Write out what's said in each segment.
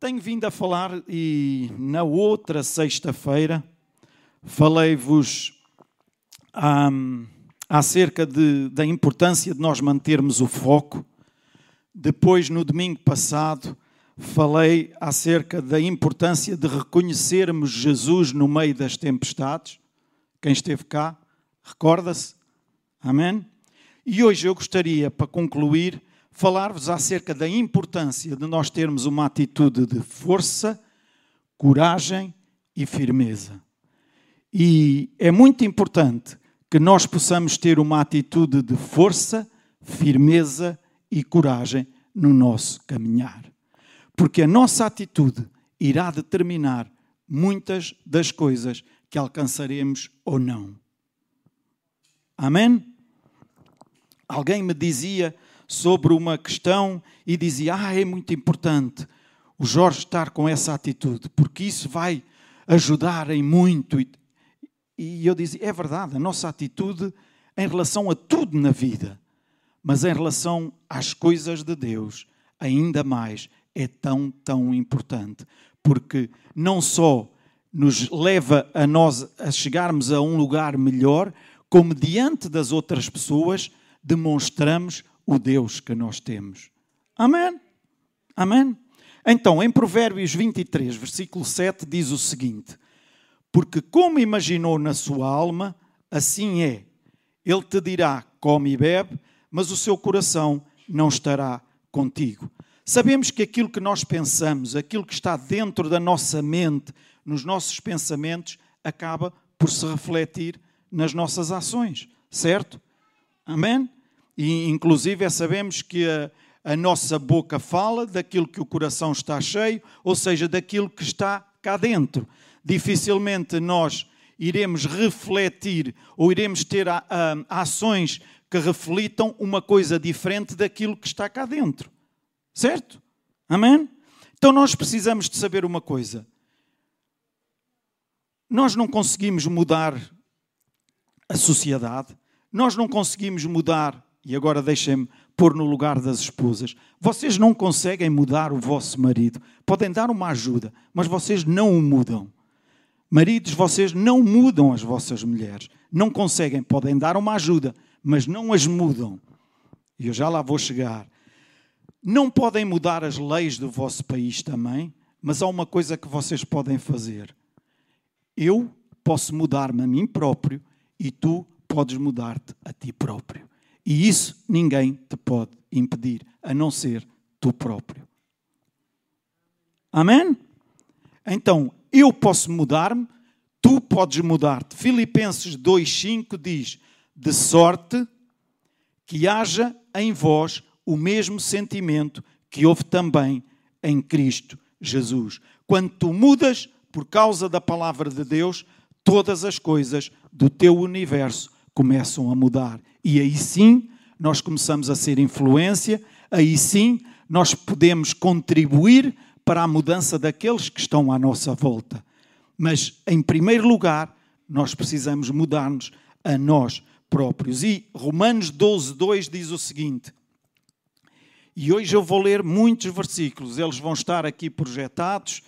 Tenho vindo a falar e na outra sexta-feira falei-vos um, acerca de, da importância de nós mantermos o foco. Depois, no domingo passado, falei acerca da importância de reconhecermos Jesus no meio das tempestades. Quem esteve cá, recorda-se? Amém? E hoje eu gostaria, para concluir, falar-vos acerca da importância de nós termos uma atitude de força, coragem e firmeza. E é muito importante que nós possamos ter uma atitude de força, firmeza e coragem no nosso caminhar. Porque a nossa atitude irá determinar muitas das coisas que alcançaremos ou não. Amém? Alguém me dizia sobre uma questão e dizia: Ah, é muito importante o Jorge estar com essa atitude, porque isso vai ajudar em muito. E eu dizia: É verdade, a nossa atitude em relação a tudo na vida, mas em relação às coisas de Deus, ainda mais é tão, tão importante, porque não só nos leva a nós a chegarmos a um lugar melhor, como diante das outras pessoas demonstramos o Deus que nós temos. Amém? Amém? Então, em Provérbios 23, versículo 7, diz o seguinte: Porque como imaginou na sua alma, assim é. Ele te dirá: come e bebe, mas o seu coração não estará contigo. Sabemos que aquilo que nós pensamos, aquilo que está dentro da nossa mente, nos nossos pensamentos, acaba por se refletir nas nossas ações, certo? Amém? E, inclusive, sabemos que a, a nossa boca fala daquilo que o coração está cheio, ou seja, daquilo que está cá dentro. Dificilmente nós iremos refletir ou iremos ter a, a, ações que reflitam uma coisa diferente daquilo que está cá dentro. Certo? Amém? Então nós precisamos de saber uma coisa. Nós não conseguimos mudar a sociedade, nós não conseguimos mudar e agora deixem-me pôr no lugar das esposas. Vocês não conseguem mudar o vosso marido. Podem dar uma ajuda, mas vocês não o mudam. Maridos, vocês não mudam as vossas mulheres. Não conseguem. Podem dar uma ajuda, mas não as mudam. E eu já lá vou chegar. Não podem mudar as leis do vosso país também, mas há uma coisa que vocês podem fazer. Eu posso mudar-me a mim próprio e tu podes mudar-te a ti próprio. E isso ninguém te pode impedir, a não ser tu próprio. Amém? Então, eu posso mudar-me, tu podes mudar-te. Filipenses 2,5 diz: De sorte que haja em vós o mesmo sentimento que houve também em Cristo Jesus. Quando tu mudas por causa da palavra de Deus, todas as coisas do teu universo começam a mudar. E aí sim nós começamos a ser influência, aí sim nós podemos contribuir para a mudança daqueles que estão à nossa volta. Mas, em primeiro lugar, nós precisamos mudar-nos a nós próprios. E Romanos 12, 2 diz o seguinte. E hoje eu vou ler muitos versículos, eles vão estar aqui projetados.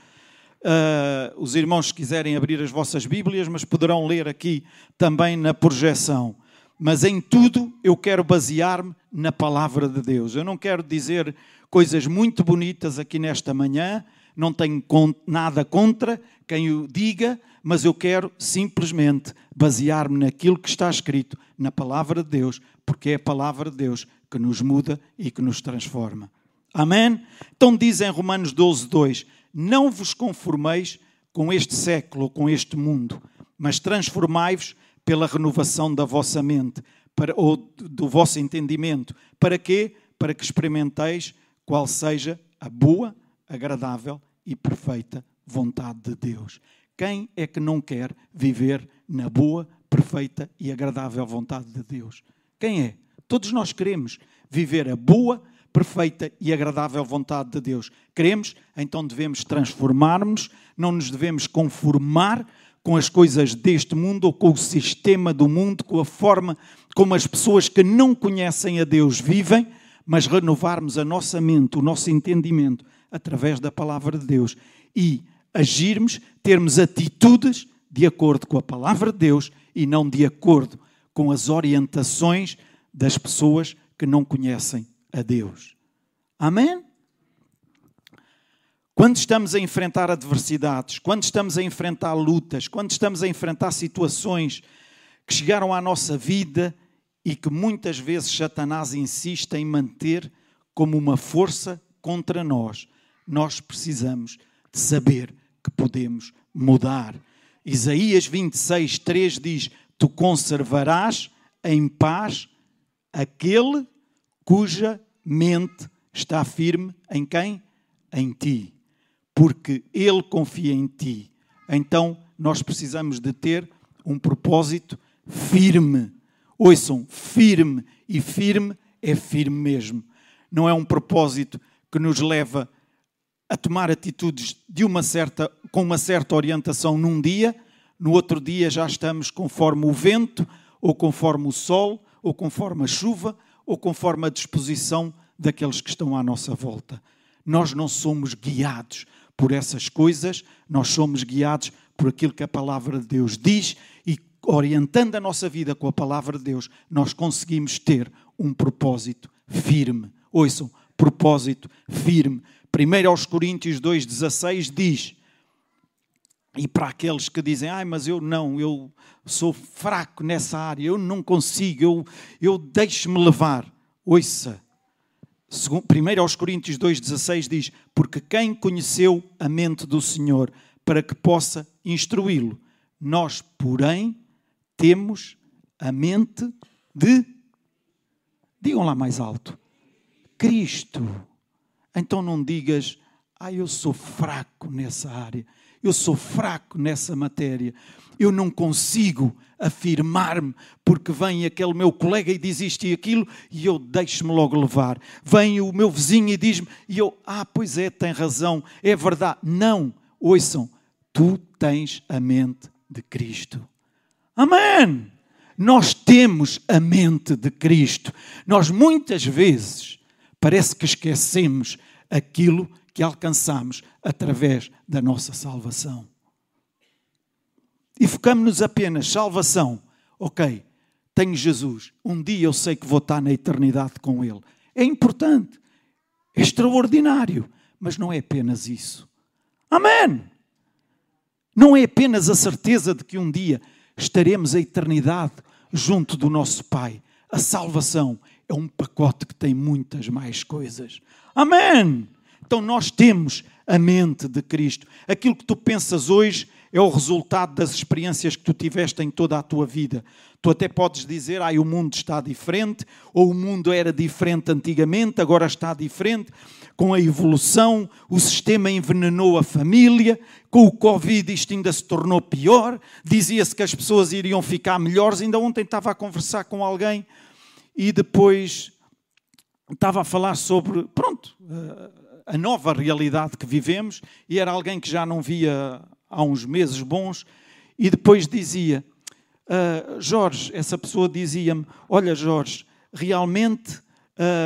Uh, os irmãos, se quiserem abrir as vossas Bíblias, mas poderão ler aqui também na projeção mas em tudo eu quero basear-me na palavra de Deus. Eu não quero dizer coisas muito bonitas aqui nesta manhã, não tenho nada contra quem o diga, mas eu quero simplesmente basear-me naquilo que está escrito na palavra de Deus, porque é a palavra de Deus que nos muda e que nos transforma. Amém? Então diz em Romanos 12, 2: Não vos conformeis com este século, com este mundo, mas transformai-vos pela renovação da vossa mente para, ou do vosso entendimento. Para quê? Para que experimenteis qual seja a boa, agradável e perfeita vontade de Deus. Quem é que não quer viver na boa, perfeita e agradável vontade de Deus? Quem é? Todos nós queremos viver a boa, perfeita e agradável vontade de Deus. Queremos, então devemos transformar-nos, não nos devemos conformar com as coisas deste mundo ou com o sistema do mundo, com a forma como as pessoas que não conhecem a Deus vivem, mas renovarmos a nossa mente, o nosso entendimento através da palavra de Deus e agirmos, termos atitudes de acordo com a palavra de Deus e não de acordo com as orientações das pessoas que não conhecem a Deus. Amém? Quando estamos a enfrentar adversidades, quando estamos a enfrentar lutas, quando estamos a enfrentar situações que chegaram à nossa vida e que muitas vezes Satanás insiste em manter como uma força contra nós, nós precisamos de saber que podemos mudar. Isaías 26, 3 diz: Tu conservarás em paz aquele cuja mente está firme em quem? Em ti. Porque ele confia em ti. Então nós precisamos de ter um propósito firme. Ouçam, firme. E firme é firme mesmo. Não é um propósito que nos leva a tomar atitudes de uma certa, com uma certa orientação num dia, no outro dia já estamos conforme o vento, ou conforme o sol, ou conforme a chuva, ou conforme a disposição daqueles que estão à nossa volta. Nós não somos guiados por essas coisas, nós somos guiados por aquilo que a palavra de Deus diz e orientando a nossa vida com a palavra de Deus, nós conseguimos ter um propósito firme. Ouçam, propósito firme. 1 aos Coríntios 2,16 diz, e para aqueles que dizem, ai, mas eu não, eu sou fraco nessa área, eu não consigo, eu, eu deixo-me levar. Ouça, 1 aos Coríntios 2,16 diz, porque quem conheceu a mente do Senhor para que possa instruí-lo? Nós, porém, temos a mente de. Digam lá mais alto. Cristo. Então não digas, ah, eu sou fraco nessa área eu sou fraco nessa matéria, eu não consigo afirmar-me, porque vem aquele meu colega e diz isto e aquilo, e eu deixo-me logo levar. Vem o meu vizinho e diz-me, e eu, ah, pois é, tem razão, é verdade. Não, ouçam, tu tens a mente de Cristo. Amém! Nós temos a mente de Cristo. Nós muitas vezes parece que esquecemos aquilo que alcançamos através da nossa salvação. E focamos-nos apenas, salvação, ok, tenho Jesus, um dia eu sei que vou estar na eternidade com Ele. É importante, é extraordinário, mas não é apenas isso. Amém! Não é apenas a certeza de que um dia estaremos a eternidade junto do nosso Pai. A salvação é um pacote que tem muitas mais coisas. Amém! Então nós temos a mente de Cristo. Aquilo que tu pensas hoje é o resultado das experiências que tu tiveste em toda a tua vida. Tu até podes dizer, ah, o mundo está diferente, ou o mundo era diferente antigamente, agora está diferente. Com a evolução, o sistema envenenou a família, com o Covid isto ainda se tornou pior. Dizia-se que as pessoas iriam ficar melhores. Ainda ontem estava a conversar com alguém e depois estava a falar sobre, pronto, a nova realidade que vivemos, e era alguém que já não via há uns meses bons, e depois dizia: uh, Jorge, essa pessoa dizia-me: Olha, Jorge, realmente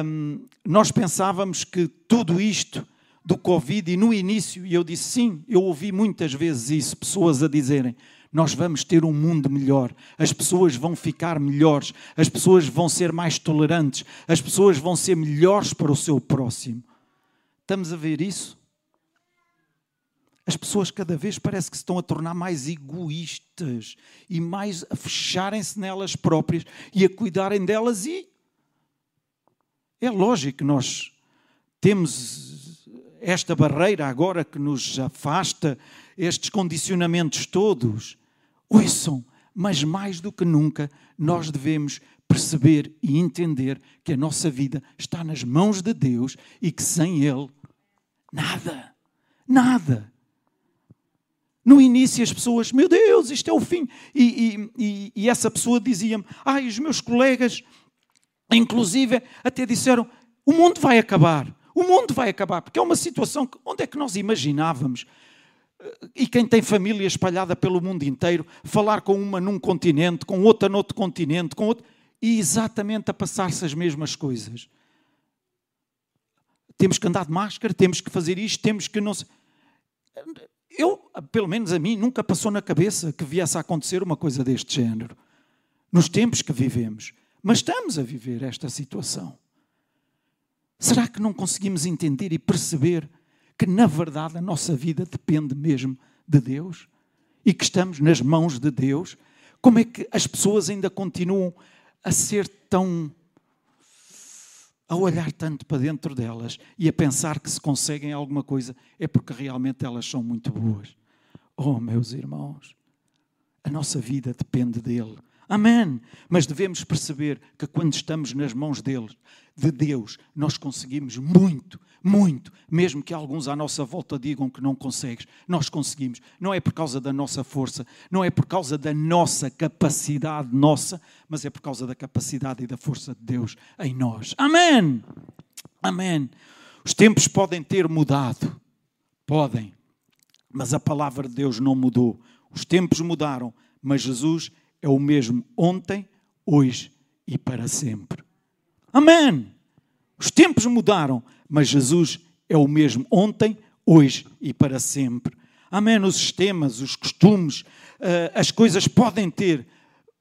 um, nós pensávamos que tudo isto do Covid, e no início, e eu disse sim, eu ouvi muitas vezes isso, pessoas a dizerem: nós vamos ter um mundo melhor, as pessoas vão ficar melhores, as pessoas vão ser mais tolerantes, as pessoas vão ser melhores para o seu próximo. Estamos a ver isso? As pessoas cada vez parece que se estão a tornar mais egoístas e mais a fecharem-se nelas próprias e a cuidarem delas e é lógico que nós temos esta barreira agora que nos afasta, estes condicionamentos todos. Ouçam, mas mais do que nunca nós devemos perceber e entender que a nossa vida está nas mãos de Deus e que sem Ele, nada, nada. No início as pessoas, meu Deus, isto é o fim. E, e, e essa pessoa dizia-me, ai, os meus colegas, inclusive, até disseram, o mundo vai acabar. O mundo vai acabar, porque é uma situação que, onde é que nós imaginávamos e quem tem família espalhada pelo mundo inteiro, falar com uma num continente, com outra noutro continente, com outro, e exatamente a passar-se as mesmas coisas. temos que andar de máscara, temos que fazer isto, temos que não. Eu, pelo menos a mim, nunca passou na cabeça que viesse a acontecer uma coisa deste género, nos tempos que vivemos. Mas estamos a viver esta situação. Será que não conseguimos entender e perceber que, na verdade, a nossa vida depende mesmo de Deus? E que estamos nas mãos de Deus? Como é que as pessoas ainda continuam a ser tão. A olhar tanto para dentro delas e a pensar que se conseguem alguma coisa é porque realmente elas são muito boas? Oh, meus irmãos, a nossa vida depende dele. Amém. Mas devemos perceber que quando estamos nas mãos dele, de Deus, nós conseguimos muito, muito. Mesmo que alguns à nossa volta digam que não consegues, nós conseguimos. Não é por causa da nossa força, não é por causa da nossa capacidade nossa, mas é por causa da capacidade e da força de Deus em nós. Amém. Amém. Os tempos podem ter mudado. Podem. Mas a palavra de Deus não mudou. Os tempos mudaram, mas Jesus é o mesmo ontem, hoje e para sempre. Amém! Os tempos mudaram, mas Jesus é o mesmo ontem, hoje e para sempre. Amém? Os sistemas, os costumes, eh, as coisas podem ter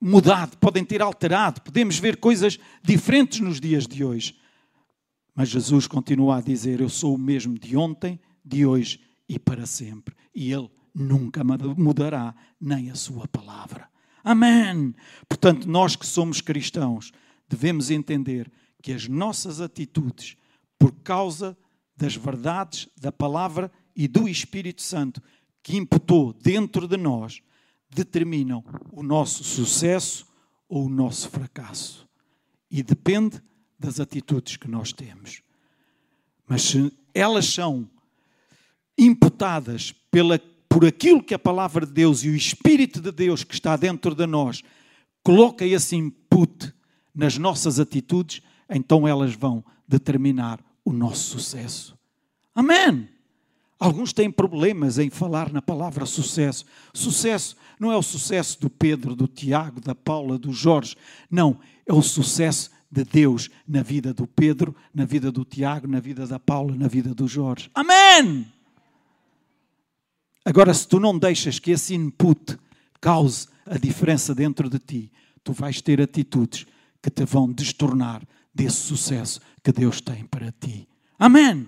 mudado, podem ter alterado, podemos ver coisas diferentes nos dias de hoje. Mas Jesus continua a dizer: Eu sou o mesmo de ontem, de hoje e para sempre. E Ele nunca mudará nem a Sua palavra. Amém. Portanto, nós que somos cristãos, devemos entender que as nossas atitudes, por causa das verdades da palavra e do Espírito Santo que imputou dentro de nós, determinam o nosso sucesso ou o nosso fracasso. E depende das atitudes que nós temos. Mas se elas são imputadas pela por aquilo que a palavra de Deus e o Espírito de Deus que está dentro de nós coloca esse input nas nossas atitudes, então elas vão determinar o nosso sucesso. Amém! Alguns têm problemas em falar na palavra sucesso. Sucesso não é o sucesso do Pedro, do Tiago, da Paula, do Jorge. Não, é o sucesso de Deus na vida do Pedro, na vida do Tiago, na vida da Paula, na vida do Jorge. Amém! Agora, se tu não deixas que esse input cause a diferença dentro de ti, tu vais ter atitudes que te vão destornar desse sucesso que Deus tem para ti. Amém.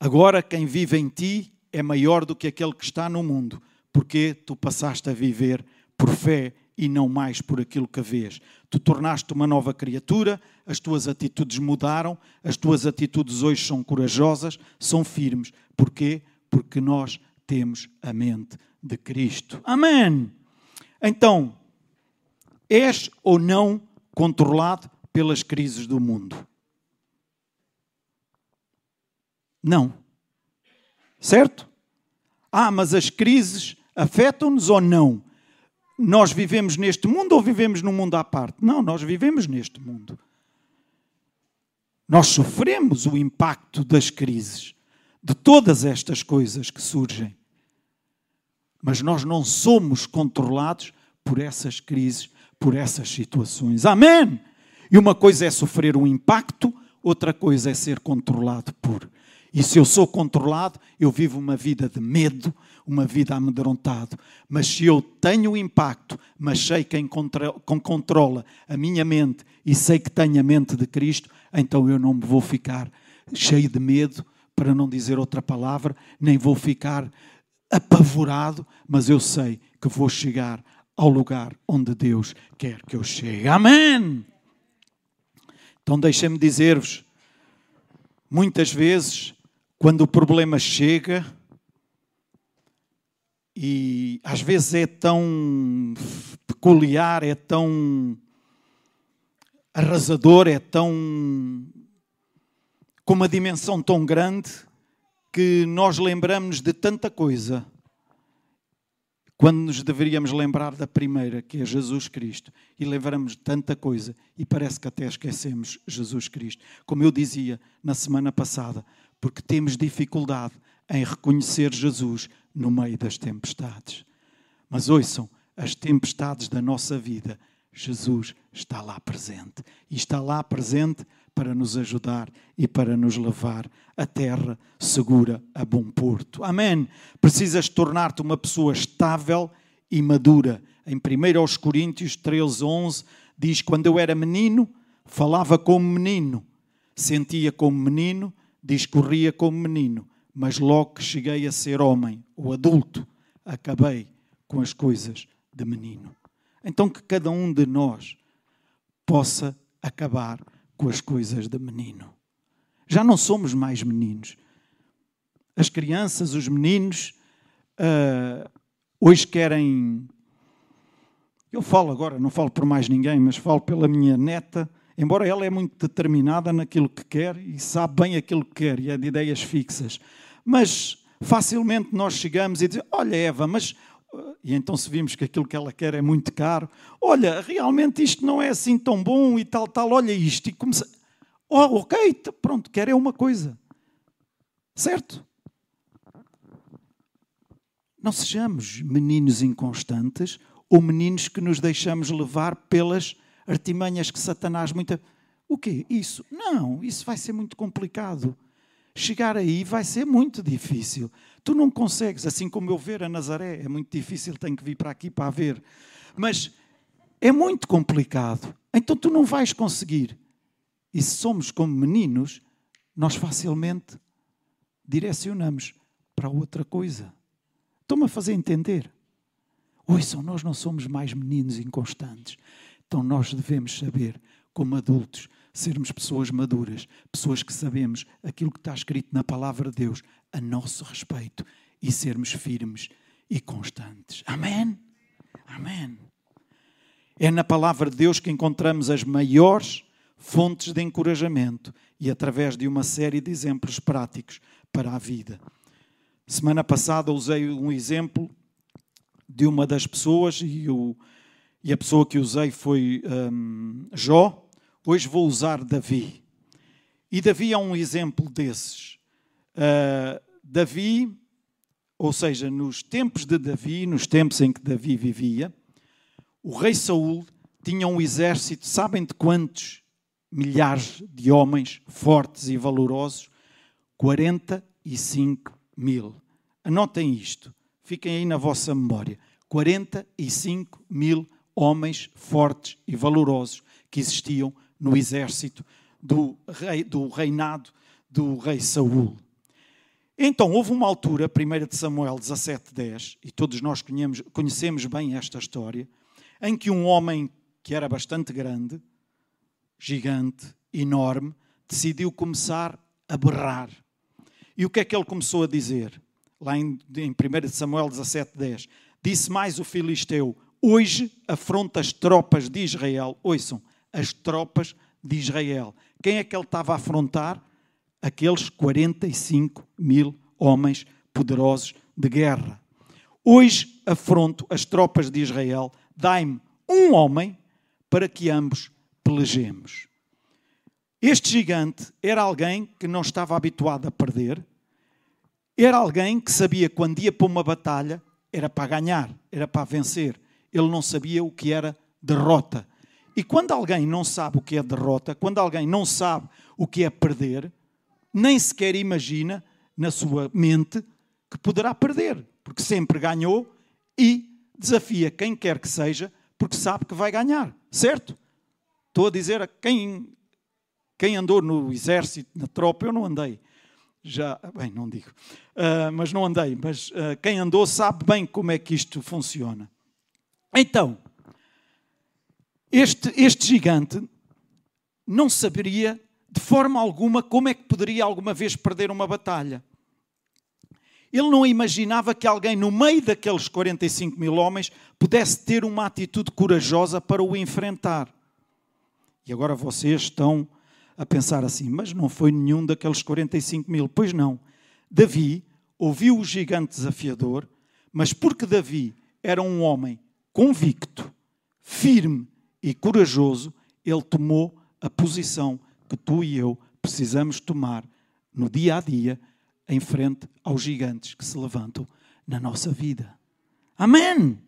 Agora, quem vive em ti é maior do que aquele que está no mundo, porque tu passaste a viver por fé e não mais por aquilo que vês. Tu tornaste uma nova criatura, as tuas atitudes mudaram, as tuas atitudes hoje são corajosas, são firmes. Porquê? Porque nós temos a mente de Cristo. Amém! Então, és ou não controlado pelas crises do mundo? Não. Certo? Ah, mas as crises afetam-nos ou não? nós vivemos neste mundo ou vivemos num mundo à parte? Não, nós vivemos neste mundo. Nós sofremos o impacto das crises, de todas estas coisas que surgem. Mas nós não somos controlados por essas crises, por essas situações. Amém! E uma coisa é sofrer um impacto, outra coisa é ser controlado por. E se eu sou controlado, eu vivo uma vida de medo, uma vida amedrontado. Mas se eu tenho impacto, mas sei quem controla a minha mente e sei que tenho a mente de Cristo, então eu não vou ficar cheio de medo, para não dizer outra palavra, nem vou ficar apavorado, mas eu sei que vou chegar ao lugar onde Deus quer que eu chegue. Amém! Então deixem-me dizer-vos, muitas vezes, quando o problema chega, e às vezes é tão peculiar, é tão arrasador, é tão. com uma dimensão tão grande que nós lembramos de tanta coisa quando nos deveríamos lembrar da primeira, que é Jesus Cristo, e lembramos de tanta coisa e parece que até esquecemos Jesus Cristo. Como eu dizia na semana passada, porque temos dificuldade em reconhecer Jesus no meio das tempestades. Mas ouçam, as tempestades da nossa vida Jesus está lá presente. E está lá presente para nos ajudar e para nos levar a terra segura a bom porto. Amém. Precisas tornar-te uma pessoa estável e madura. Em 1 Coríntios 13, 11, diz: Quando eu era menino, falava como menino, sentia como menino, discorria como menino, mas logo que cheguei a ser homem, o adulto, acabei com as coisas de menino. Então que cada um de nós possa acabar com as coisas de menino. Já não somos mais meninos. As crianças, os meninos, uh, hoje querem. Eu falo agora, não falo por mais ninguém, mas falo pela minha neta, embora ela é muito determinada naquilo que quer e sabe bem aquilo que quer e é de ideias fixas. Mas facilmente nós chegamos e dizemos: Olha, Eva, mas e então se vimos que aquilo que ela quer é muito caro, olha, realmente isto não é assim tão bom e tal, tal, olha isto. E começa, oh, ok, pronto, quer é uma coisa. Certo? Não sejamos meninos inconstantes ou meninos que nos deixamos levar pelas artimanhas que Satanás muita. O quê? Isso? Não, isso vai ser muito complicado. Chegar aí vai ser muito difícil. Tu não consegues, assim como eu ver a Nazaré, é muito difícil, tenho que vir para aqui para a ver. Mas é muito complicado. Então tu não vais conseguir. E se somos como meninos, nós facilmente direcionamos para outra coisa. Estão-me a fazer entender? Ouçam, nós não somos mais meninos inconstantes. Então nós devemos saber, como adultos, sermos pessoas maduras, pessoas que sabemos aquilo que está escrito na palavra de Deus, a nosso respeito e sermos firmes e constantes. Amém? Amém. É na palavra de Deus que encontramos as maiores fontes de encorajamento e através de uma série de exemplos práticos para a vida. Semana passada usei um exemplo de uma das pessoas e, o, e a pessoa que usei foi um, Jó. Hoje vou usar Davi. E Davi é um exemplo desses. Uh, Davi, ou seja, nos tempos de Davi, nos tempos em que Davi vivia, o rei Saul tinha um exército, sabem de quantos milhares de homens fortes e valorosos? 45 mil. Anotem isto, fiquem aí na vossa memória. 45 mil homens fortes e valorosos que existiam no exército do, rei, do reinado do rei Saul. Então, houve uma altura, 1 de Samuel 17,10, e todos nós conhecemos, conhecemos bem esta história, em que um homem que era bastante grande, gigante, enorme, decidiu começar a berrar. E o que é que ele começou a dizer? Lá em, em 1 de Samuel 17,10. Disse mais o filisteu: Hoje afronta as tropas de Israel. Ouçam, as tropas de Israel. Quem é que ele estava a afrontar? aqueles 45 mil homens poderosos de guerra. Hoje afronto as tropas de Israel, dai-me um homem para que ambos pelejemos. Este gigante era alguém que não estava habituado a perder, era alguém que sabia que quando ia para uma batalha era para ganhar, era para vencer. Ele não sabia o que era derrota. E quando alguém não sabe o que é derrota, quando alguém não sabe o que é perder, nem sequer imagina na sua mente que poderá perder, porque sempre ganhou e desafia quem quer que seja, porque sabe que vai ganhar, certo? Estou a dizer a quem, quem andou no exército, na tropa, eu não andei. Já, bem, não digo, uh, mas não andei, mas uh, quem andou sabe bem como é que isto funciona. Então, este, este gigante não saberia de forma alguma como é que poderia alguma vez perder uma batalha. Ele não imaginava que alguém no meio daqueles 45 mil homens pudesse ter uma atitude corajosa para o enfrentar. E agora vocês estão a pensar assim, mas não foi nenhum daqueles 45 mil. Pois não. Davi ouviu o gigante desafiador, mas porque Davi era um homem convicto, firme e corajoso, ele tomou a posição que tu e eu precisamos tomar no dia a dia em frente aos gigantes que se levantam na nossa vida. Amém!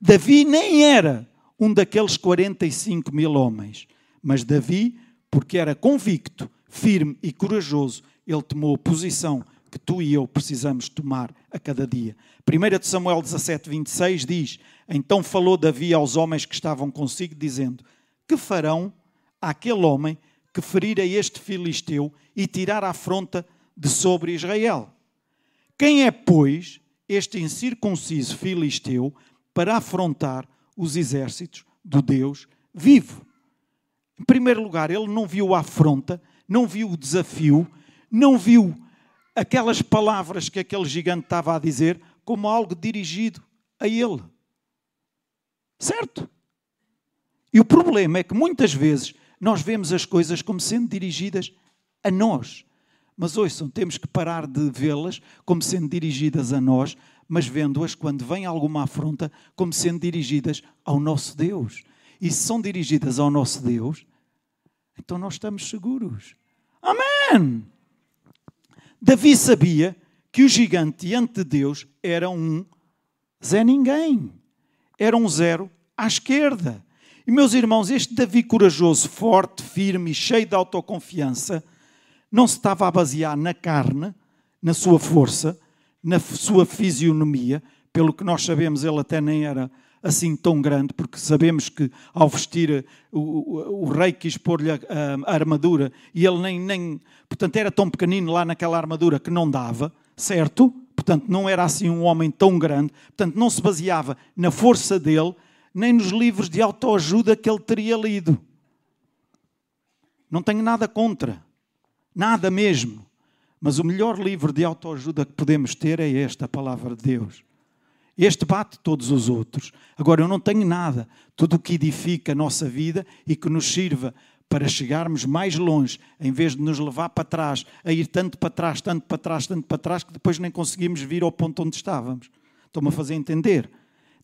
Davi nem era um daqueles 45 mil homens. Mas Davi, porque era convicto, firme e corajoso, ele tomou a posição que tu e eu precisamos tomar a cada dia. 1 de Samuel 17, 26 diz: Então falou Davi aos homens que estavam consigo, dizendo: Que farão àquele homem que ferir a este filisteu e tirar a afronta de sobre Israel? Quem é, pois, este incircunciso filisteu para afrontar os exércitos do Deus vivo? Em primeiro lugar, ele não viu a afronta, não viu o desafio, não viu aquelas palavras que aquele gigante estava a dizer como algo dirigido a ele. Certo? E o problema é que muitas vezes nós vemos as coisas como sendo dirigidas a nós. Mas ouçam, temos que parar de vê-las como sendo dirigidas a nós, mas vendo-as quando vem alguma afronta como sendo dirigidas ao nosso Deus. E se são dirigidas ao nosso Deus, então nós estamos seguros. Amém! Davi sabia que o gigante diante de Deus era um Zé Ninguém. Era um zero à esquerda. E meus irmãos, este Davi corajoso, forte, firme e cheio de autoconfiança, não se estava a basear na carne, na sua força, na sua fisionomia, pelo que nós sabemos, ele até nem era assim tão grande, porque sabemos que ao vestir eh, o, o, o rei quis pôr-lhe a, a, armadura e ele nem, nem. Portanto, era tão pequenino lá naquela armadura que não dava, certo? Portanto, não era assim um homem tão grande. Portanto, não se baseava na força dele, nem nos livros de autoajuda que ele teria lido. Não tenho nada contra. Nada mesmo. Mas o melhor livro de autoajuda que podemos ter é esta, a palavra de Deus. Este bate todos os outros. Agora, eu não tenho nada. Tudo o que edifica a nossa vida e que nos sirva para chegarmos mais longe, em vez de nos levar para trás, a ir tanto para trás, tanto para trás, tanto para trás, que depois nem conseguimos vir ao ponto onde estávamos. Estão-me a fazer entender?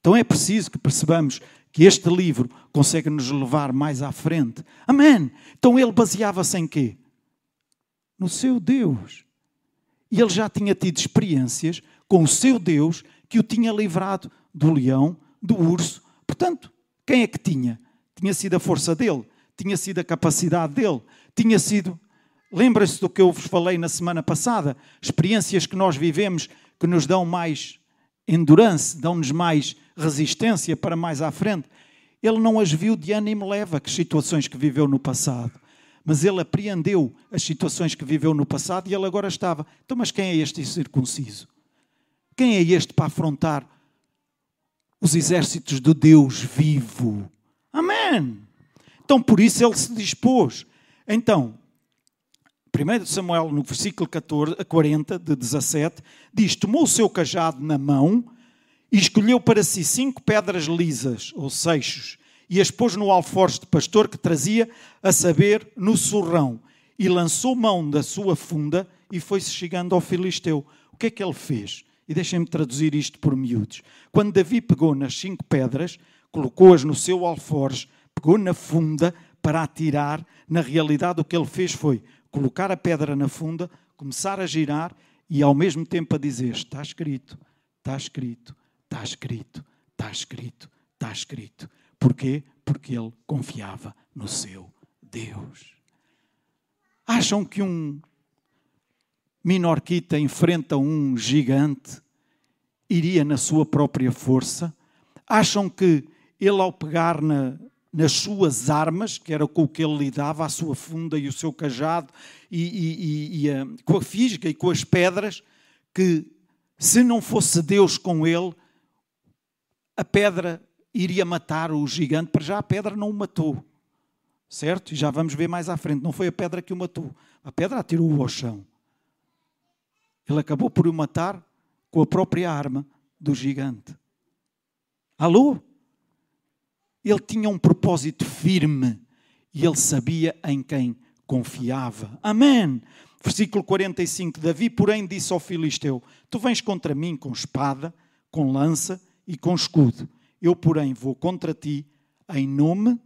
Então é preciso que percebamos que este livro consegue nos levar mais à frente. Amém! Então ele baseava-se em quê? No seu Deus. E ele já tinha tido experiências com o seu Deus que o tinha livrado do leão, do urso. Portanto, quem é que tinha? Tinha sido a força dele, tinha sido a capacidade dele, tinha sido. Lembra-se do que eu vos falei na semana passada? Experiências que nós vivemos que nos dão mais endurance, dão-nos mais resistência para mais à frente. Ele não as viu de ânimo leva, que situações que viveu no passado. Mas ele apreendeu as situações que viveu no passado e ele agora estava. Então, mas quem é este circunciso? Quem é este para afrontar os exércitos do Deus vivo? Amém! Então, por isso ele se dispôs. Então, 1 Samuel, no versículo 14, 40, de 17, diz: Tomou o seu cajado na mão e escolheu para si cinco pedras lisas, ou seixos, e as pôs no alforje de pastor que trazia, a saber, no surrão, e lançou mão da sua funda e foi-se chegando ao filisteu. O que é que ele fez? E deixem-me traduzir isto por miúdos. Quando Davi pegou nas cinco pedras, colocou-as no seu alforje, pegou na funda para atirar, na realidade o que ele fez foi colocar a pedra na funda, começar a girar e ao mesmo tempo a dizer: Está escrito, está escrito, está escrito, está escrito, está escrito. Porquê? Porque ele confiava no seu Deus. Acham que um Minorquita enfrenta um gigante, iria na sua própria força? Acham que ele, ao pegar na, nas suas armas, que era com o que ele lidava, a sua funda e o seu cajado, e, e, e a, com a fisga e com as pedras, que se não fosse Deus com ele, a pedra iria matar o gigante. Para já a pedra não o matou, certo? E já vamos ver mais à frente. Não foi a pedra que o matou, a pedra atirou-o ao chão. Ele acabou por o matar com a própria arma do gigante. Alô? Ele tinha um propósito firme e ele sabia em quem confiava. Amém. Versículo 45: Davi, porém, disse ao filisteu: Tu vens contra mim com espada, com lança e com escudo. Eu, porém, vou contra ti em nome,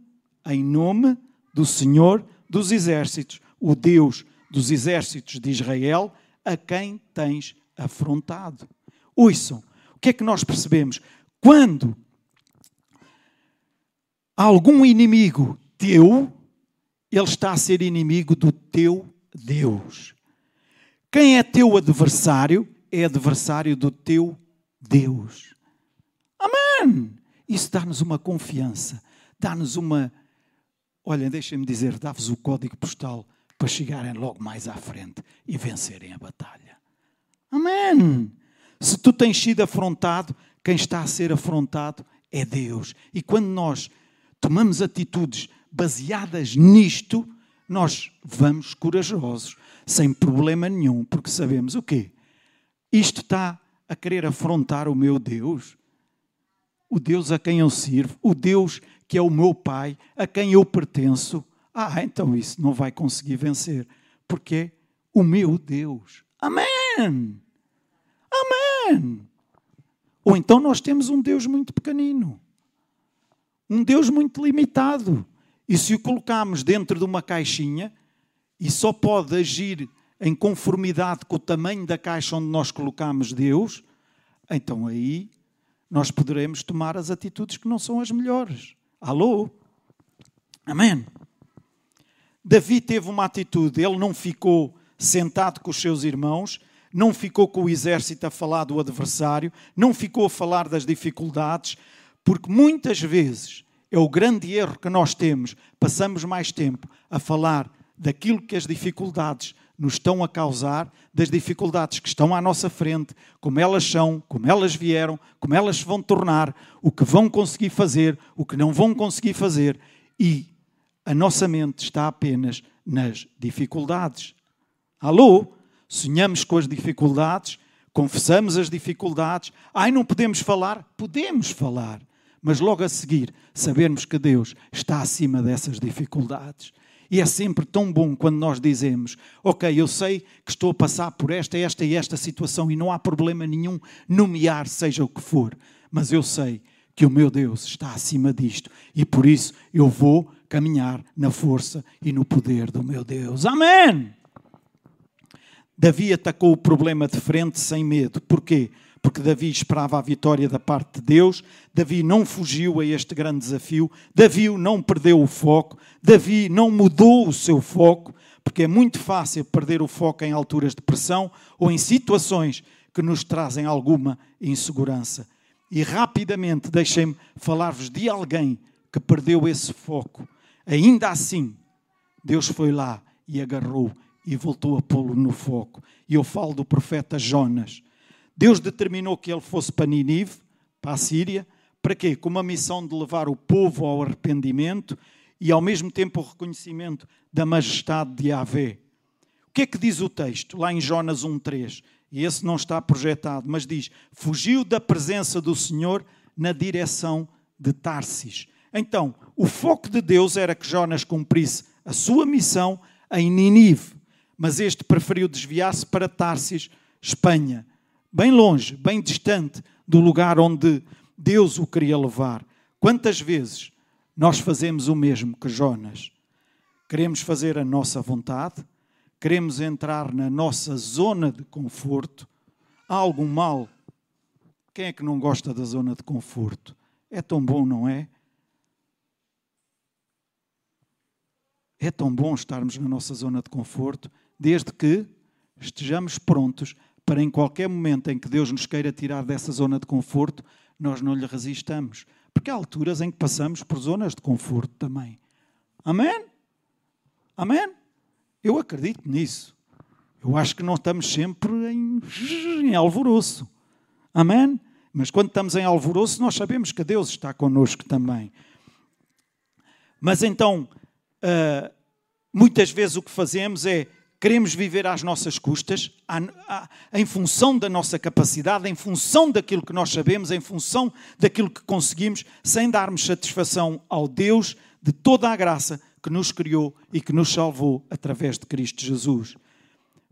em nome do Senhor dos exércitos, o Deus dos exércitos de Israel, a quem tens afrontado. Ouçam, o que é que nós percebemos? Quando algum inimigo teu, ele está a ser inimigo do teu Deus. Quem é teu adversário é adversário do teu Deus. Amém! Isso dá-nos uma confiança, dá-nos uma. Olha, deixem-me dizer, dá-vos o código postal para chegarem logo mais à frente e vencerem a batalha. Amém! Se tu tens sido afrontado, quem está a ser afrontado é Deus. E quando nós tomamos atitudes baseadas nisto, nós vamos corajosos, sem problema nenhum, porque sabemos o quê? Isto está a querer afrontar o meu Deus, o Deus a quem eu sirvo, o Deus que é o meu Pai, a quem eu pertenço. Ah, então isso não vai conseguir vencer, porque é o meu Deus. Amém! Amém! Ou então nós temos um Deus muito pequenino, um Deus muito limitado. E se o colocarmos dentro de uma caixinha e só pode agir em conformidade com o tamanho da caixa onde nós colocamos Deus, então aí nós poderemos tomar as atitudes que não são as melhores. Alô? Amém? Davi teve uma atitude, ele não ficou sentado com os seus irmãos, não ficou com o exército a falar do adversário, não ficou a falar das dificuldades, porque muitas vezes é o grande erro que nós temos, passamos mais tempo a falar daquilo que as dificuldades nos estão a causar, das dificuldades que estão à nossa frente, como elas são, como elas vieram, como elas se vão tornar, o que vão conseguir fazer, o que não vão conseguir fazer, e a nossa mente está apenas nas dificuldades. Alô? Sonhamos com as dificuldades, confessamos as dificuldades. Ai, não podemos falar? Podemos falar. Mas logo a seguir, sabermos que Deus está acima dessas dificuldades. E é sempre tão bom quando nós dizemos: Ok, eu sei que estou a passar por esta, esta e esta situação e não há problema nenhum nomear, seja o que for, mas eu sei que o meu Deus está acima disto e por isso eu vou caminhar na força e no poder do meu Deus. Amém! Davi atacou o problema de frente sem medo. Porquê? Porque Davi esperava a vitória da parte de Deus, Davi não fugiu a este grande desafio, Davi não perdeu o foco, Davi não mudou o seu foco, porque é muito fácil perder o foco em alturas de pressão ou em situações que nos trazem alguma insegurança. E rapidamente deixem-me falar-vos de alguém que perdeu esse foco. Ainda assim, Deus foi lá e agarrou e voltou a pô-lo no foco. E eu falo do profeta Jonas. Deus determinou que ele fosse para Ninive, para a Síria, para quê? Com uma missão de levar o povo ao arrependimento e ao mesmo tempo o reconhecimento da majestade de Yahvé. O que é que diz o texto, lá em Jonas 1,3? E esse não está projetado, mas diz: fugiu da presença do Senhor na direção de Tarsis. Então, o foco de Deus era que Jonas cumprisse a sua missão em Ninive mas este preferiu desviar-se para Tarsis, Espanha, bem longe, bem distante do lugar onde Deus o queria levar. Quantas vezes nós fazemos o mesmo que Jonas? Queremos fazer a nossa vontade, queremos entrar na nossa zona de conforto. Há algum mal? Quem é que não gosta da zona de conforto? É tão bom, não é? É tão bom estarmos na nossa zona de conforto desde que estejamos prontos para, em qualquer momento em que Deus nos queira tirar dessa zona de conforto, nós não lhe resistamos. Porque há alturas em que passamos por zonas de conforto também. Amém? Amém? Eu acredito nisso. Eu acho que não estamos sempre em, em alvoroço. Amém? Mas quando estamos em alvoroço, nós sabemos que Deus está connosco também. Mas então, uh, muitas vezes o que fazemos é queremos viver às nossas custas, em função da nossa capacidade, em função daquilo que nós sabemos, em função daquilo que conseguimos, sem darmos satisfação ao Deus de toda a graça que nos criou e que nos salvou através de Cristo Jesus.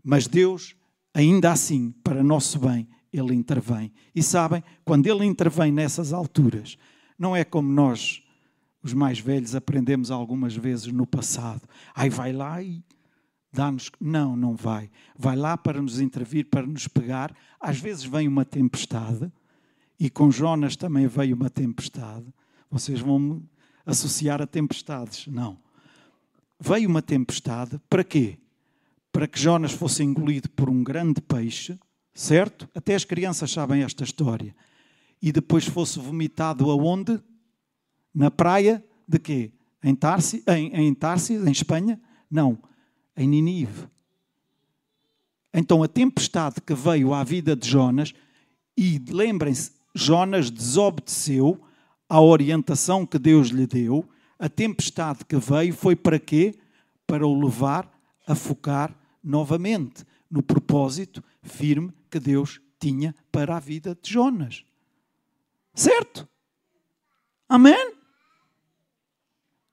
Mas Deus, ainda assim, para nosso bem, Ele intervém. E sabem, quando Ele intervém nessas alturas, não é como nós, os mais velhos, aprendemos algumas vezes no passado. Aí vai lá e dá-nos. Não, não vai. Vai lá para nos intervir, para nos pegar. Às vezes vem uma tempestade, e com Jonas também veio uma tempestade. Vocês vão associar a tempestades. Não. Veio uma tempestade para quê? Para que Jonas fosse engolido por um grande peixe, certo? Até as crianças sabem esta história. E depois fosse vomitado aonde? Na praia de quê? Em Tarsis, em, em, em Espanha? Não, em Ninive. Então a tempestade que veio à vida de Jonas, e lembrem-se, Jonas desobedeceu à orientação que Deus lhe deu, a tempestade que veio foi para quê? Para o levar a focar novamente no propósito firme que Deus tinha para a vida de Jonas. Certo? Amém?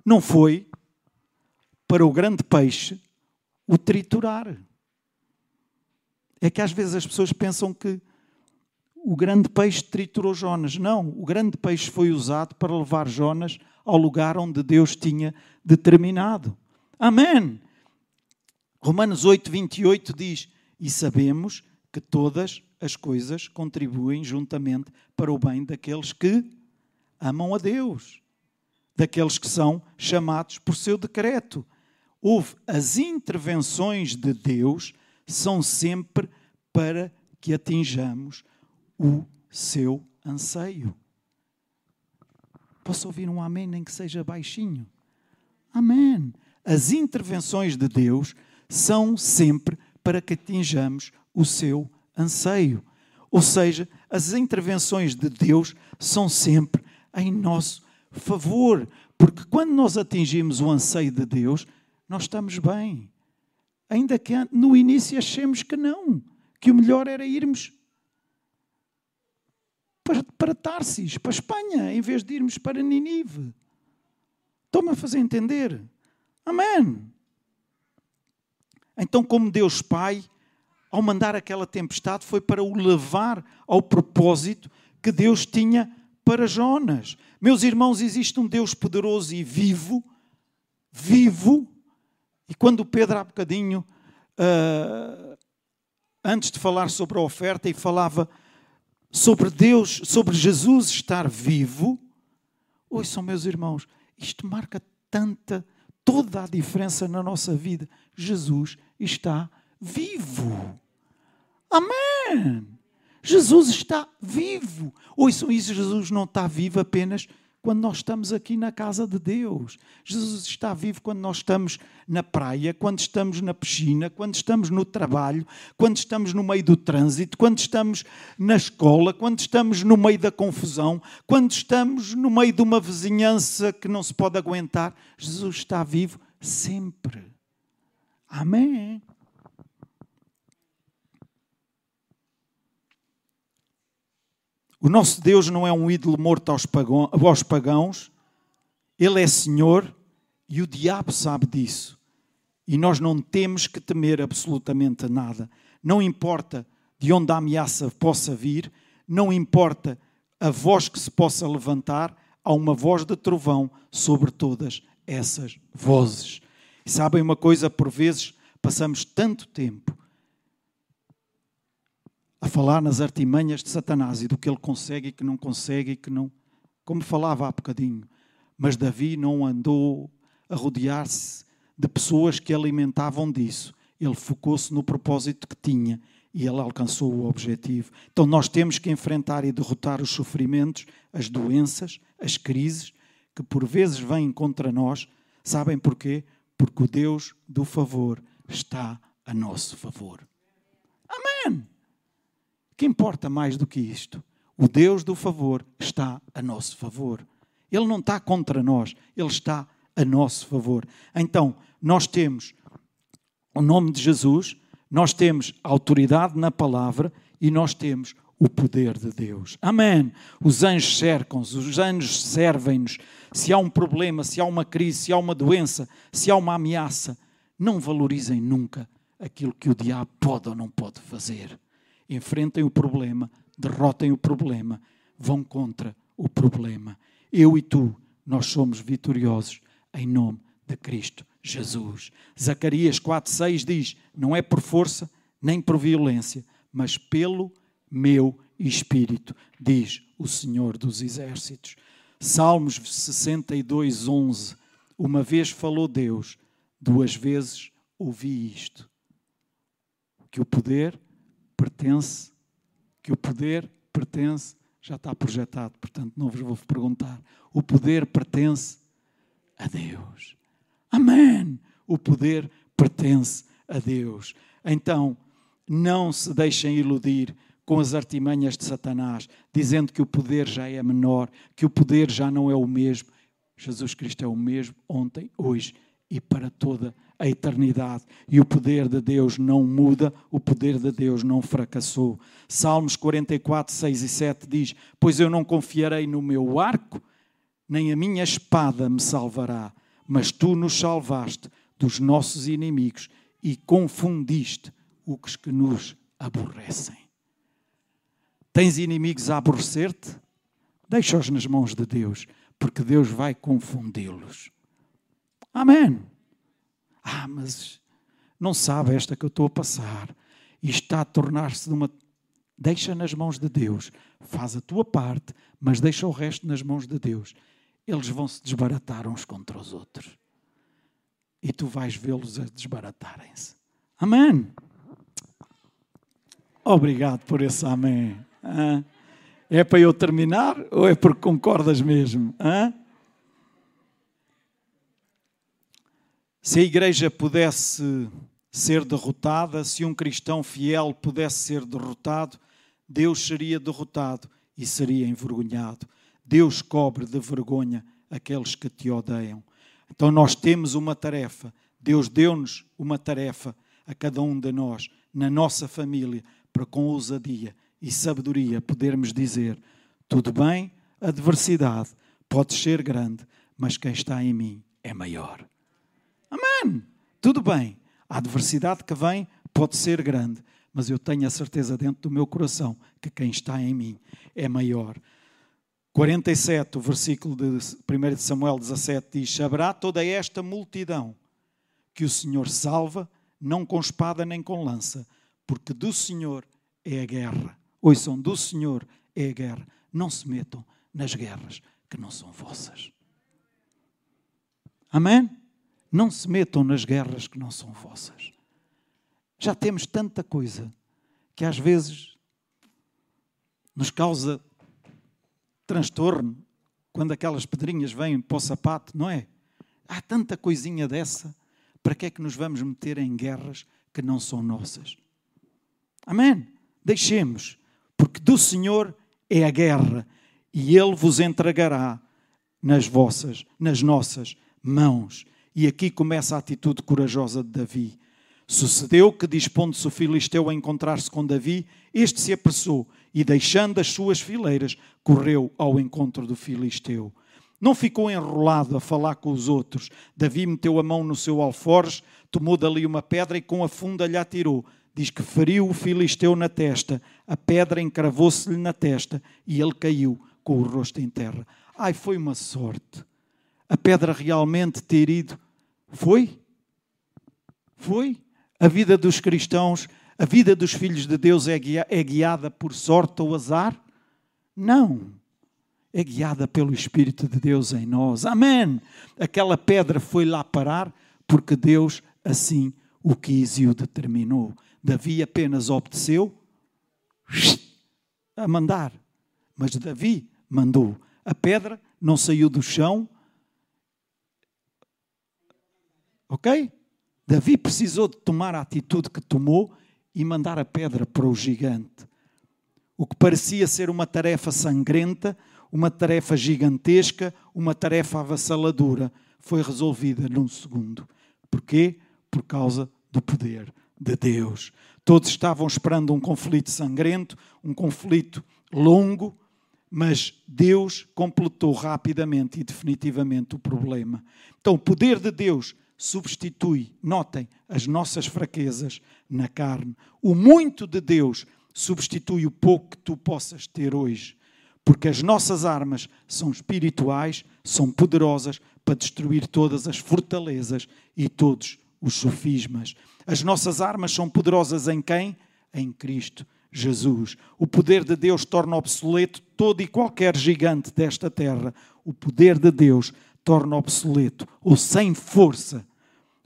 Não foi para o grande peixe o triturar. É que às vezes as pessoas pensam que o grande peixe triturou Jonas. Não, o grande peixe foi usado para levar Jonas ao lugar onde Deus tinha determinado. Amém. Romanos 8, 28 diz: E sabemos que todas as coisas contribuem juntamente para o bem daqueles que amam a Deus, daqueles que são chamados por seu decreto. Houve as intervenções de Deus são sempre para que atinjamos o seu anseio. Posso ouvir um amém, nem que seja baixinho? Amém. As intervenções de Deus são sempre para que atinjamos o seu anseio. Ou seja, as intervenções de Deus são sempre em nosso favor. Porque quando nós atingimos o anseio de Deus, nós estamos bem. Ainda que no início achemos que não, que o melhor era irmos para, para Tarsis, para Espanha, em vez de irmos para Ninive. Estão-me a fazer entender? Amém. Então, como Deus Pai, ao mandar aquela tempestade, foi para o levar ao propósito que Deus tinha para Jonas. Meus irmãos, existe um Deus poderoso e vivo, vivo, e quando Pedro há bocadinho, uh, antes de falar sobre a oferta, e falava sobre Deus, sobre Jesus estar vivo, ouçam, meus irmãos, isto marca tanta, toda a diferença na nossa vida. Jesus está vivo. Amém. Jesus está vivo. Ouçam isso, Jesus não está vivo apenas quando nós estamos aqui na casa de Deus. Jesus está vivo quando nós estamos na praia, quando estamos na piscina, quando estamos no trabalho, quando estamos no meio do trânsito, quando estamos na escola, quando estamos no meio da confusão, quando estamos no meio de uma vizinhança que não se pode aguentar. Jesus está vivo sempre. Amém. O nosso Deus não é um ídolo morto aos pagãos, Ele é Senhor e o diabo sabe disso. E nós não temos que temer absolutamente nada. Não importa de onde a ameaça possa vir, não importa a voz que se possa levantar, há uma voz de trovão sobre todas essas vozes. E sabem uma coisa, por vezes passamos tanto tempo a falar nas artimanhas de Satanás e do que ele consegue e que não consegue e que não. Como falava há bocadinho. Mas Davi não andou a rodear-se de pessoas que alimentavam disso. Ele focou-se no propósito que tinha e ele alcançou o objetivo. Então nós temos que enfrentar e derrotar os sofrimentos, as doenças, as crises que por vezes vêm contra nós. Sabem porquê? Porque o Deus do favor está a nosso favor. Amém que importa mais do que isto? O Deus do favor está a nosso favor. Ele não está contra nós, ele está a nosso favor. Então, nós temos o nome de Jesus, nós temos autoridade na palavra e nós temos o poder de Deus. Amém. Os anjos cercam-nos, os anjos servem-nos. Se há um problema, se há uma crise, se há uma doença, se há uma ameaça, não valorizem nunca aquilo que o diabo pode ou não pode fazer enfrentem o problema, derrotem o problema, vão contra o problema. Eu e tu, nós somos vitoriosos em nome de Cristo Jesus. Zacarias 4:6 diz: "Não é por força nem por violência, mas pelo meu espírito", diz o Senhor dos exércitos. Salmos 62, 11. Uma vez falou Deus, duas vezes ouvi isto. Que o poder pertence, que o poder pertence, já está projetado, portanto não vos vou perguntar. O poder pertence a Deus. Amém. O poder pertence a Deus. Então, não se deixem iludir com as artimanhas de Satanás, dizendo que o poder já é menor, que o poder já não é o mesmo. Jesus Cristo é o mesmo ontem, hoje e para toda a eternidade. E o poder de Deus não muda, o poder de Deus não fracassou. Salmos 44, 6 e 7 diz: Pois eu não confiarei no meu arco, nem a minha espada me salvará, mas tu nos salvaste dos nossos inimigos e confundiste os que nos aborrecem. Tens inimigos a aborrecer-te? Deixa-os nas mãos de Deus, porque Deus vai confundi-los. Amém. Ah, mas não sabe esta que eu estou a passar e está a tornar-se de uma. Deixa nas mãos de Deus, faz a tua parte, mas deixa o resto nas mãos de Deus. Eles vão se desbaratar uns contra os outros e tu vais vê-los a desbaratarem-se. Amém. Obrigado por esse amém. É para eu terminar ou é porque concordas mesmo? Se a igreja pudesse ser derrotada, se um cristão fiel pudesse ser derrotado, Deus seria derrotado e seria envergonhado. Deus cobre de vergonha aqueles que te odeiam. Então nós temos uma tarefa. Deus deu-nos uma tarefa a cada um de nós, na nossa família, para com ousadia e sabedoria podermos dizer: tudo bem, a adversidade pode ser grande, mas quem está em mim é maior. Amém! Tudo bem, a adversidade que vem pode ser grande, mas eu tenho a certeza dentro do meu coração que quem está em mim é maior. 47, o versículo de 1 Samuel 17 diz: Saberá toda esta multidão que o Senhor salva, não com espada nem com lança, porque do Senhor é a guerra. Ouçam, do Senhor é a guerra. Não se metam nas guerras que não são vossas. Amém? Não se metam nas guerras que não são vossas. Já temos tanta coisa que às vezes nos causa transtorno quando aquelas pedrinhas vêm para o sapato, não é? Há tanta coisinha dessa. Para que é que nos vamos meter em guerras que não são nossas? Amém? Deixemos, porque do Senhor é a guerra e Ele vos entregará nas vossas, nas nossas mãos. E aqui começa a atitude corajosa de Davi. Sucedeu que, dispondo-se o filisteu a encontrar-se com Davi, este se apressou e, deixando as suas fileiras, correu ao encontro do filisteu. Não ficou enrolado a falar com os outros. Davi meteu a mão no seu alforje, tomou dali uma pedra e com a funda lhe atirou. Diz que feriu o filisteu na testa. A pedra encravou-se-lhe na testa e ele caiu com o rosto em terra. Ai, foi uma sorte. A pedra realmente ter ido. Foi? Foi? A vida dos cristãos a vida dos filhos de Deus é, é guiada por sorte ou azar? Não. É guiada pelo Espírito de Deus em nós. Amém. Aquela pedra foi lá parar porque Deus assim o quis e o determinou. Davi apenas obedeceu a mandar. Mas Davi mandou. A pedra não saiu do chão. Ok? Davi precisou de tomar a atitude que tomou e mandar a pedra para o gigante. O que parecia ser uma tarefa sangrenta, uma tarefa gigantesca, uma tarefa avassaladora, foi resolvida num segundo. Porquê? Por causa do poder de Deus. Todos estavam esperando um conflito sangrento, um conflito longo, mas Deus completou rapidamente e definitivamente o problema. Então, o poder de Deus substitui, notem, as nossas fraquezas na carne. O muito de Deus substitui o pouco que tu possas ter hoje. Porque as nossas armas são espirituais, são poderosas para destruir todas as fortalezas e todos os sofismas. As nossas armas são poderosas em quem? Em Cristo Jesus. O poder de Deus torna obsoleto todo e qualquer gigante desta terra. O poder de Deus torna obsoleto ou sem força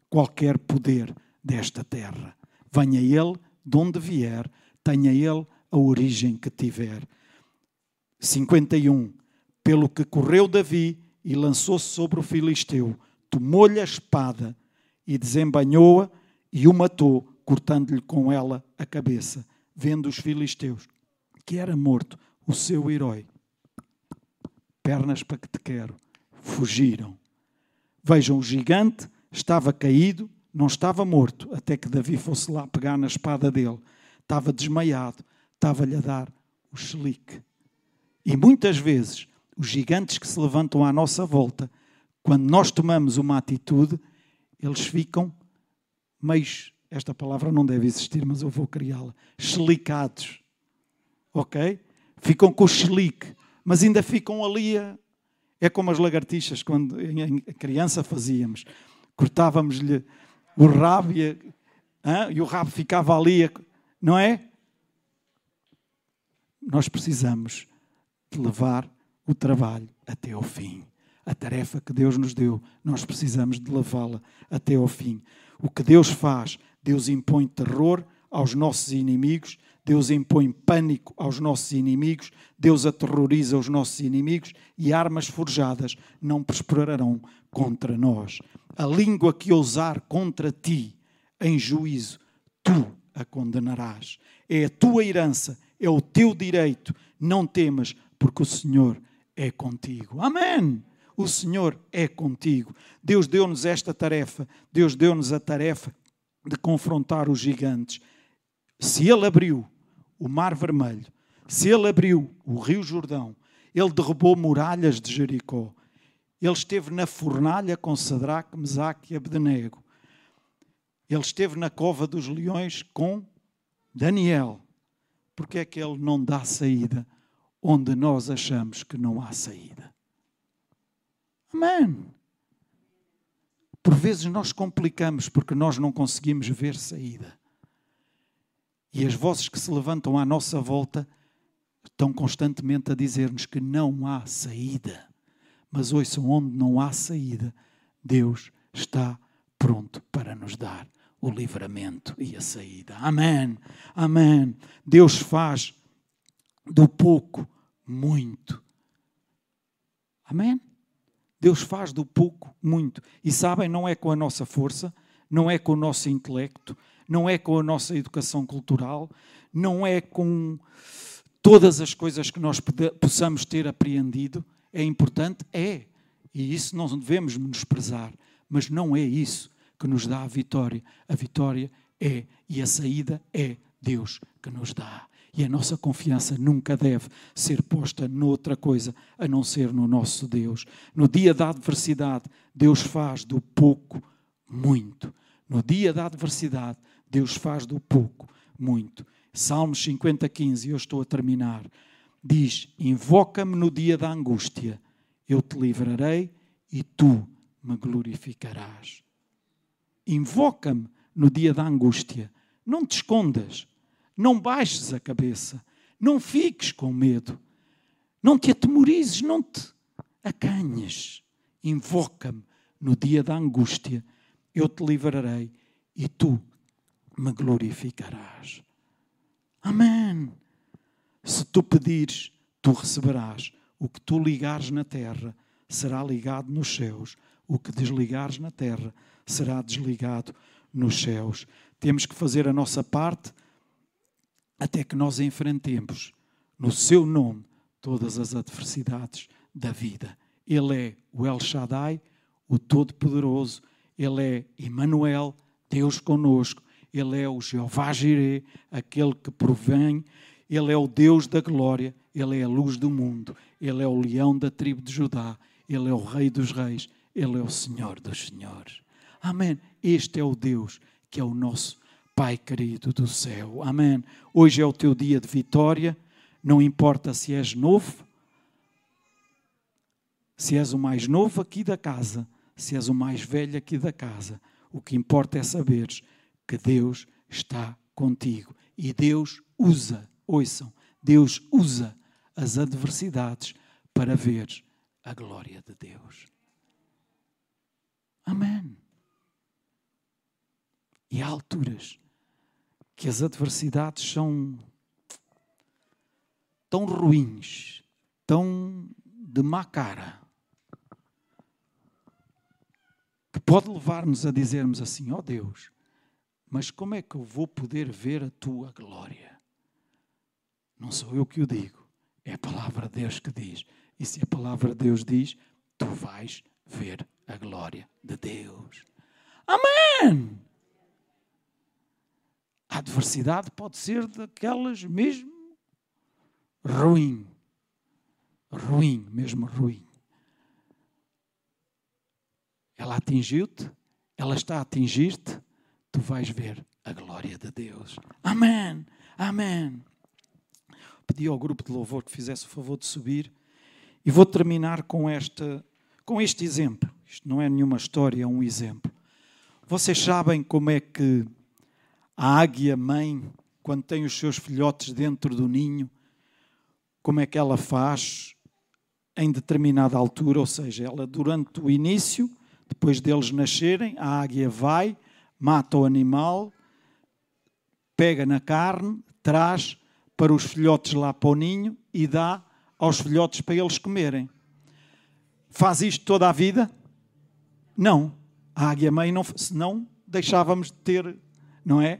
qualquer poder desta terra. Venha Ele de onde vier, tenha Ele a origem que tiver. 51. Pelo que correu Davi e lançou-se sobre o filisteu, tomou-lhe a espada e desembanhou-a e o matou, cortando-lhe com ela a cabeça, vendo os filisteus que era morto o seu herói. Pernas para que te quero. Fugiram. Vejam, o gigante estava caído, não estava morto, até que Davi fosse lá pegar na espada dele. Estava desmaiado, estava-lhe a dar o chelique. E muitas vezes, os gigantes que se levantam à nossa volta, quando nós tomamos uma atitude, eles ficam meio, esta palavra não deve existir, mas eu vou criá-la, chelicados. Ok? Ficam com o chelique, mas ainda ficam ali a, é como as lagartixas, quando em criança fazíamos. Cortávamos-lhe o rabo e, hein? e, o rabo ficava ali, não é? Nós precisamos de levar o trabalho até ao fim. A tarefa que Deus nos deu, nós precisamos de levá-la até ao fim. O que Deus faz, Deus impõe terror aos nossos inimigos, Deus impõe pânico aos nossos inimigos, Deus aterroriza os nossos inimigos e armas forjadas não prosperarão contra nós. A língua que ousar contra ti em juízo, tu a condenarás. É a tua herança, é o teu direito. Não temas, porque o Senhor é contigo. Amém. O Senhor é contigo. Deus deu-nos esta tarefa. Deus deu-nos a tarefa de confrontar os gigantes. Se Ele abriu o Mar Vermelho, se ele abriu o Rio Jordão, ele derrubou muralhas de Jericó, ele esteve na fornalha com Sadraque, Mesaque e Abdenego, ele esteve na cova dos leões com Daniel. Porque é que ele não dá saída onde nós achamos que não há saída? Amém. Por vezes nós complicamos porque nós não conseguimos ver saída. E as vozes que se levantam à nossa volta estão constantemente a dizer-nos que não há saída. Mas ouçam, onde não há saída, Deus está pronto para nos dar o livramento e a saída. Amém. Amém. Deus faz do pouco muito. Amém. Deus faz do pouco muito. E sabem, não é com a nossa força, não é com o nosso intelecto, não é com a nossa educação cultural, não é com todas as coisas que nós possamos ter apreendido. É importante? É. E isso não devemos menosprezar. Mas não é isso que nos dá a vitória. A vitória é, e a saída é Deus que nos dá. E a nossa confiança nunca deve ser posta noutra coisa a não ser no nosso Deus. No dia da adversidade, Deus faz do pouco muito. No dia da adversidade, Deus faz do pouco muito. Salmos 50, 15, eu estou a terminar. Diz: Invoca-me no dia da angústia, eu te livrarei e tu me glorificarás. Invoca-me no dia da angústia. Não te escondas, não baixes a cabeça, não fiques com medo, não te atemorizes, não te acanhes. Invoca-me no dia da angústia, eu te livrarei e tu me glorificarás. Amém. Se tu pedires, tu receberás. O que tu ligares na terra será ligado nos céus. O que desligares na terra será desligado nos céus. Temos que fazer a nossa parte até que nós enfrentemos, no seu nome, todas as adversidades da vida. Ele é o El Shaddai, o Todo-Poderoso. Ele é Emmanuel, Deus conosco. Ele é o Jeová Jireh, aquele que provém, Ele é o Deus da glória, Ele é a luz do mundo, Ele é o leão da tribo de Judá, Ele é o Rei dos Reis, Ele é o Senhor dos Senhores. Amém. Este é o Deus que é o nosso Pai querido do céu. Amém. Hoje é o teu dia de vitória, não importa se és novo, se és o mais novo aqui da casa, se és o mais velho aqui da casa. O que importa é saberes que Deus está contigo e Deus usa ouçam, Deus usa as adversidades para ver a glória de Deus. Amém. E há alturas que as adversidades são tão ruins, tão de má cara, que pode levar-nos a dizermos assim: ó oh Deus, mas como é que eu vou poder ver a tua glória? Não sou eu que o digo, é a palavra de Deus que diz. E se a palavra de Deus diz, tu vais ver a glória de Deus. Amém! A adversidade pode ser daquelas mesmo ruim. Ruim, mesmo ruim. Ela atingiu-te, ela está a atingir-te, tu vais ver a glória de Deus. Amém, amém. Pedi ao grupo de louvor que fizesse o favor de subir e vou terminar com, esta, com este exemplo. Isto não é nenhuma história, é um exemplo. Vocês sabem como é que a águia mãe, quando tem os seus filhotes dentro do ninho, como é que ela faz em determinada altura, ou seja, ela durante o início, depois deles nascerem, a águia vai, mata o animal, pega na carne, traz para os filhotes lá para o ninho e dá aos filhotes para eles comerem. Faz isto toda a vida? Não. A águia mãe não, senão deixávamos de ter, não é?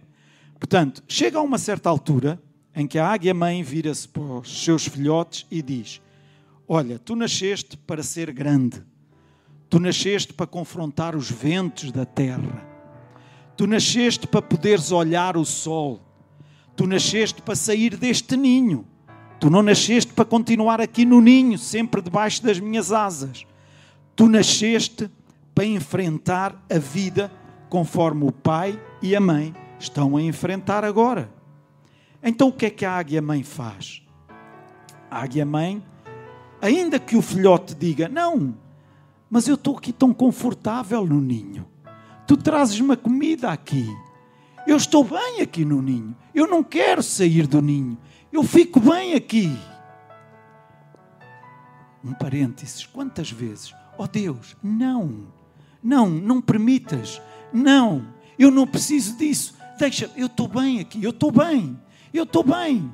Portanto, chega a uma certa altura em que a águia mãe vira-se para os seus filhotes e diz: Olha, tu nasceste para ser grande, tu nasceste para confrontar os ventos da terra Tu nasceste para poderes olhar o sol. Tu nasceste para sair deste ninho. Tu não nasceste para continuar aqui no ninho, sempre debaixo das minhas asas. Tu nasceste para enfrentar a vida conforme o pai e a mãe estão a enfrentar agora. Então o que é que a águia mãe faz? A águia mãe, ainda que o filhote diga: Não, mas eu estou aqui tão confortável no ninho tu trazes uma comida aqui. Eu estou bem aqui no ninho. Eu não quero sair do ninho. Eu fico bem aqui. Um parênteses, quantas vezes? Oh Deus, não, não, não permitas, não, eu não preciso disso. Deixa, eu estou bem aqui, eu estou bem, eu estou bem,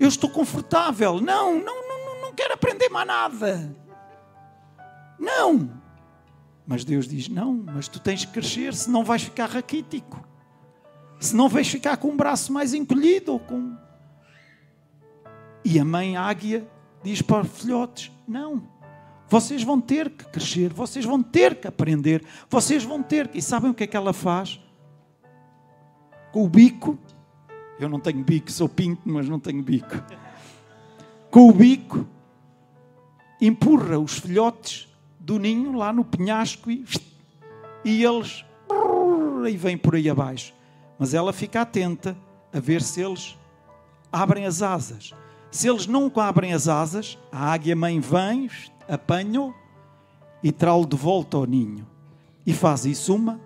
eu estou confortável. Não, não, não, não quero aprender mais nada. Não, mas Deus diz: Não, mas tu tens que crescer, senão vais ficar raquítico. Senão vais ficar com o braço mais encolhido. Com... E a mãe águia diz para os filhotes: Não, vocês vão ter que crescer, vocês vão ter que aprender, vocês vão ter que. E sabem o que é que ela faz? Com o bico, eu não tenho bico, sou pinto, mas não tenho bico. Com o bico, empurra os filhotes do ninho lá no penhasco e, e eles e vêm por aí abaixo. Mas ela fica atenta a ver se eles abrem as asas. Se eles não abrem as asas, a águia mãe vem, apanha-o e traz-lo de volta ao ninho. E faz isso uma,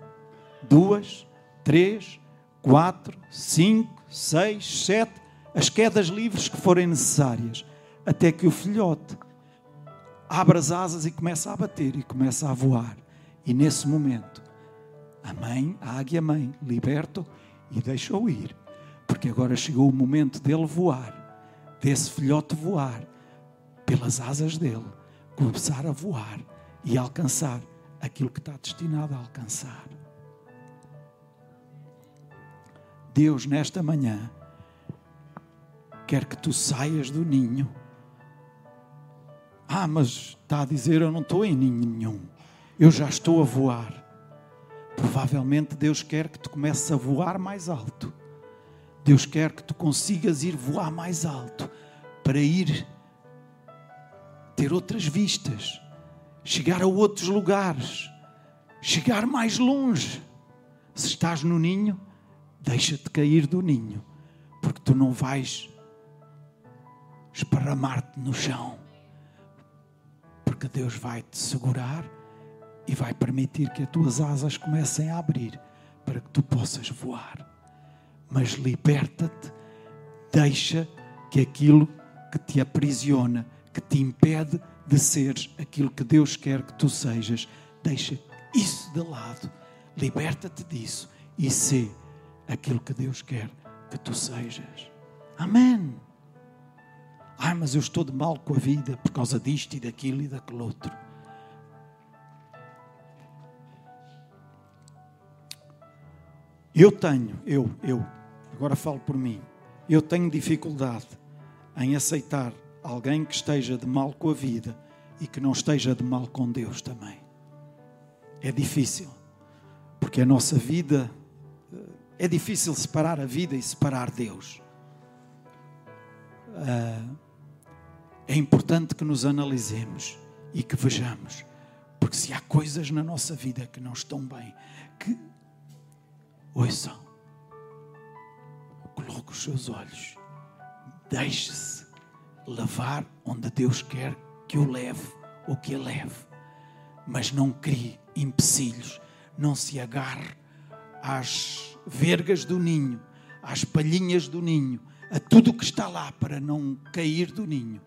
duas, três, quatro, cinco, seis, sete, as quedas livres que forem necessárias, até que o filhote abre as asas e começa a bater e começa a voar. E nesse momento, a mãe, a águia mãe, liberta e deixa-o ir. Porque agora chegou o momento dele voar, desse filhote voar, pelas asas dele, começar a voar e alcançar aquilo que está destinado a alcançar. Deus, nesta manhã, quer que tu saias do ninho ah, mas está a dizer eu não estou em ninho nenhum. Eu já estou a voar. Provavelmente Deus quer que tu comeces a voar mais alto. Deus quer que tu consigas ir voar mais alto para ir ter outras vistas, chegar a outros lugares, chegar mais longe. Se estás no ninho, deixa-te cair do ninho, porque tu não vais esparramar-te no chão porque Deus vai te segurar e vai permitir que as tuas asas comecem a abrir para que tu possas voar. Mas liberta-te Deixa que aquilo que te aprisiona, que te impede de seres aquilo que Deus quer que tu sejas, deixa isso de lado. Liberta-te disso e sê aquilo que Deus quer que tu sejas. Amém. Ai, mas eu estou de mal com a vida por causa disto e daquilo e daquele outro. Eu tenho, eu, eu, agora falo por mim, eu tenho dificuldade em aceitar alguém que esteja de mal com a vida e que não esteja de mal com Deus também. É difícil, porque a nossa vida é difícil separar a vida e separar Deus. Ah, é importante que nos analisemos e que vejamos, porque se há coisas na nossa vida que não estão bem, que ouçam, coloque os seus olhos, deixe-se levar onde Deus quer que o leve ou que a leve, mas não crie empecilhos, não se agarre às vergas do ninho, às palhinhas do ninho, a tudo o que está lá para não cair do ninho.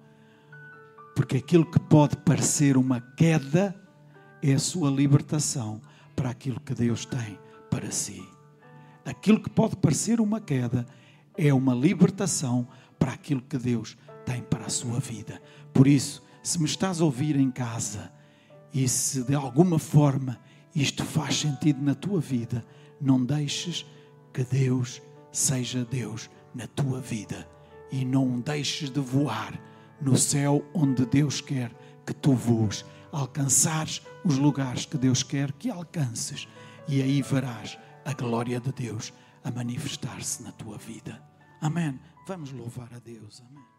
Porque aquilo que pode parecer uma queda é a sua libertação para aquilo que Deus tem para si. Aquilo que pode parecer uma queda é uma libertação para aquilo que Deus tem para a sua vida. Por isso, se me estás a ouvir em casa e se de alguma forma isto faz sentido na tua vida, não deixes que Deus seja Deus na tua vida e não deixes de voar no céu onde Deus quer que tu voes, alcançares os lugares que Deus quer que alcances e aí verás a glória de Deus a manifestar-se na tua vida. Amém. Vamos louvar a Deus. Amém.